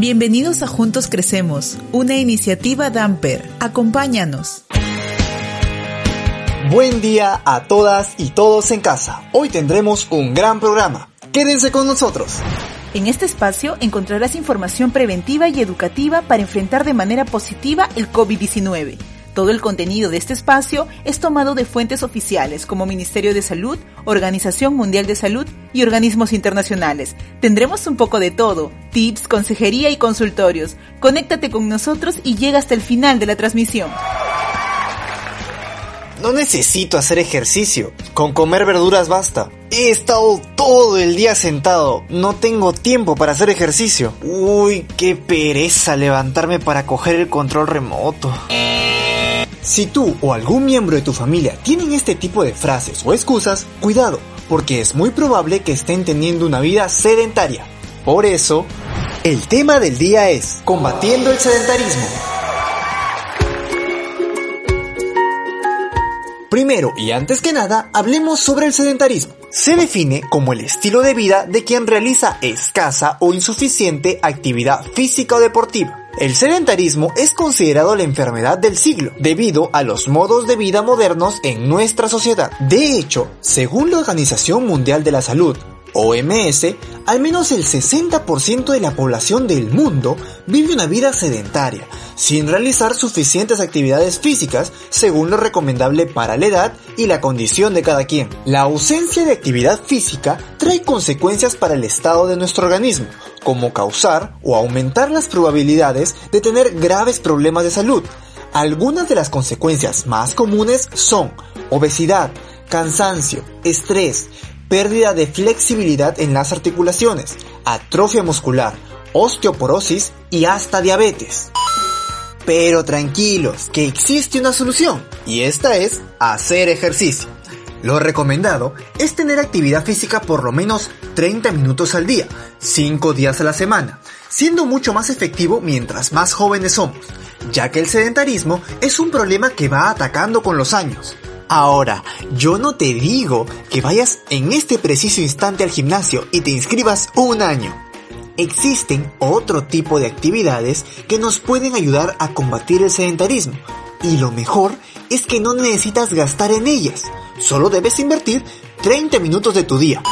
Bienvenidos a Juntos Crecemos, una iniciativa Damper. Acompáñanos. Buen día a todas y todos en casa. Hoy tendremos un gran programa. Quédense con nosotros. En este espacio encontrarás información preventiva y educativa para enfrentar de manera positiva el COVID-19. Todo el contenido de este espacio es tomado de fuentes oficiales como Ministerio de Salud, Organización Mundial de Salud y organismos internacionales. Tendremos un poco de todo, tips, consejería y consultorios. Conéctate con nosotros y llega hasta el final de la transmisión. No necesito hacer ejercicio, con comer verduras basta. He estado todo el día sentado, no tengo tiempo para hacer ejercicio. Uy, qué pereza levantarme para coger el control remoto. Si tú o algún miembro de tu familia tienen este tipo de frases o excusas, cuidado, porque es muy probable que estén teniendo una vida sedentaria. Por eso, el tema del día es combatiendo el sedentarismo. Primero y antes que nada, hablemos sobre el sedentarismo. Se define como el estilo de vida de quien realiza escasa o insuficiente actividad física o deportiva. El sedentarismo es considerado la enfermedad del siglo debido a los modos de vida modernos en nuestra sociedad. De hecho, según la Organización Mundial de la Salud, OMS, al menos el 60% de la población del mundo vive una vida sedentaria, sin realizar suficientes actividades físicas según lo recomendable para la edad y la condición de cada quien. La ausencia de actividad física trae consecuencias para el estado de nuestro organismo, como causar o aumentar las probabilidades de tener graves problemas de salud. Algunas de las consecuencias más comunes son obesidad, cansancio, estrés, pérdida de flexibilidad en las articulaciones, atrofia muscular, osteoporosis y hasta diabetes. Pero tranquilos, que existe una solución, y esta es hacer ejercicio. Lo recomendado es tener actividad física por lo menos 30 minutos al día, 5 días a la semana, siendo mucho más efectivo mientras más jóvenes somos, ya que el sedentarismo es un problema que va atacando con los años. Ahora, yo no te digo que vayas en este preciso instante al gimnasio y te inscribas un año. Existen otro tipo de actividades que nos pueden ayudar a combatir el sedentarismo. Y lo mejor es que no necesitas gastar en ellas. Solo debes invertir 30 minutos de tu día.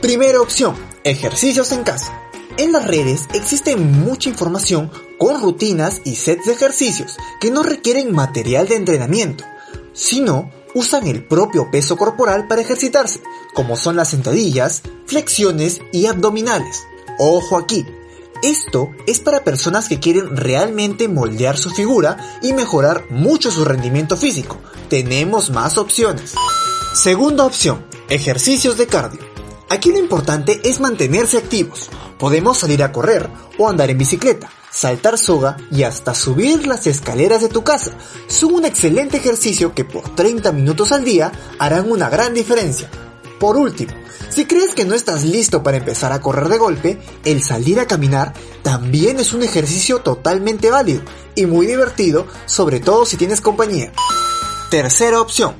Primera opción, ejercicios en casa. En las redes existe mucha información con rutinas y sets de ejercicios que no requieren material de entrenamiento sino usan el propio peso corporal para ejercitarse, como son las sentadillas, flexiones y abdominales. Ojo aquí, esto es para personas que quieren realmente moldear su figura y mejorar mucho su rendimiento físico. Tenemos más opciones. Segunda opción, ejercicios de cardio. Aquí lo importante es mantenerse activos. Podemos salir a correr o andar en bicicleta, saltar soga y hasta subir las escaleras de tu casa. Son un excelente ejercicio que por 30 minutos al día harán una gran diferencia. Por último, si crees que no estás listo para empezar a correr de golpe, el salir a caminar también es un ejercicio totalmente válido y muy divertido, sobre todo si tienes compañía. Tercera opción,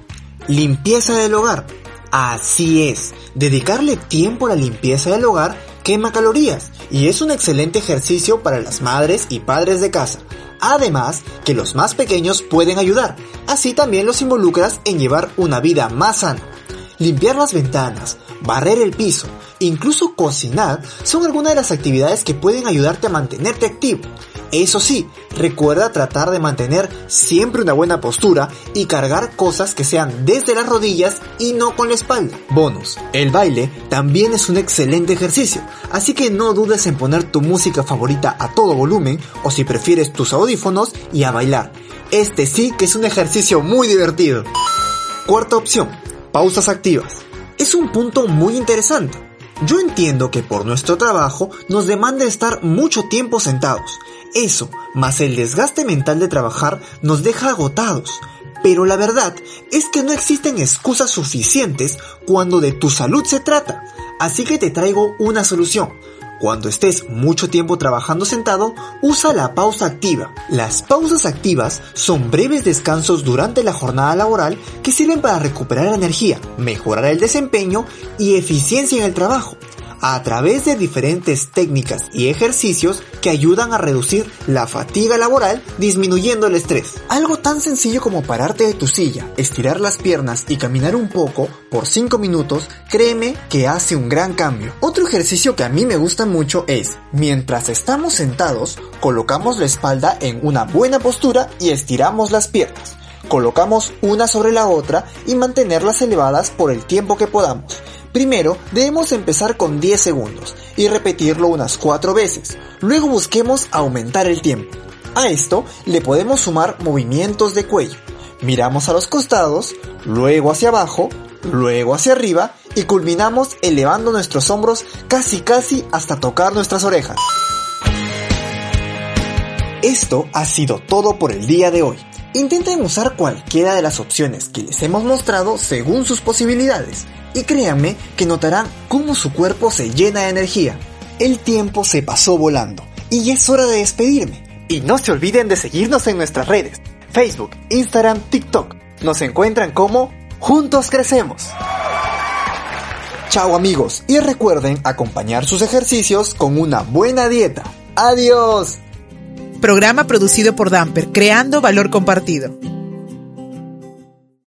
limpieza del hogar. Así es, dedicarle tiempo a la limpieza del hogar quema calorías y es un excelente ejercicio para las madres y padres de casa. Además, que los más pequeños pueden ayudar, así también los involucras en llevar una vida más sana. Limpiar las ventanas, barrer el piso, incluso cocinar son algunas de las actividades que pueden ayudarte a mantenerte activo. Eso sí, recuerda tratar de mantener siempre una buena postura y cargar cosas que sean desde las rodillas y no con la espalda. Bonus, el baile también es un excelente ejercicio, así que no dudes en poner tu música favorita a todo volumen o si prefieres tus audífonos y a bailar. Este sí que es un ejercicio muy divertido. Cuarta opción, pausas activas. Es un punto muy interesante. Yo entiendo que por nuestro trabajo nos demanda estar mucho tiempo sentados. Eso, más el desgaste mental de trabajar, nos deja agotados. Pero la verdad es que no existen excusas suficientes cuando de tu salud se trata. Así que te traigo una solución. Cuando estés mucho tiempo trabajando sentado, usa la pausa activa. Las pausas activas son breves descansos durante la jornada laboral que sirven para recuperar energía, mejorar el desempeño y eficiencia en el trabajo. A través de diferentes técnicas y ejercicios que ayudan a reducir la fatiga laboral disminuyendo el estrés. Algo tan sencillo como pararte de tu silla, estirar las piernas y caminar un poco por 5 minutos, créeme que hace un gran cambio. Otro ejercicio que a mí me gusta mucho es, mientras estamos sentados, colocamos la espalda en una buena postura y estiramos las piernas. Colocamos una sobre la otra y mantenerlas elevadas por el tiempo que podamos. Primero debemos empezar con 10 segundos y repetirlo unas 4 veces. Luego busquemos aumentar el tiempo. A esto le podemos sumar movimientos de cuello. Miramos a los costados, luego hacia abajo, luego hacia arriba y culminamos elevando nuestros hombros casi casi hasta tocar nuestras orejas. Esto ha sido todo por el día de hoy. Intenten usar cualquiera de las opciones que les hemos mostrado según sus posibilidades y créanme que notarán cómo su cuerpo se llena de energía. El tiempo se pasó volando y es hora de despedirme. Y no se olviden de seguirnos en nuestras redes, Facebook, Instagram, TikTok. Nos encuentran como Juntos Crecemos. Chao amigos y recuerden acompañar sus ejercicios con una buena dieta. Adiós. Programa producido por Damper, creando valor compartido.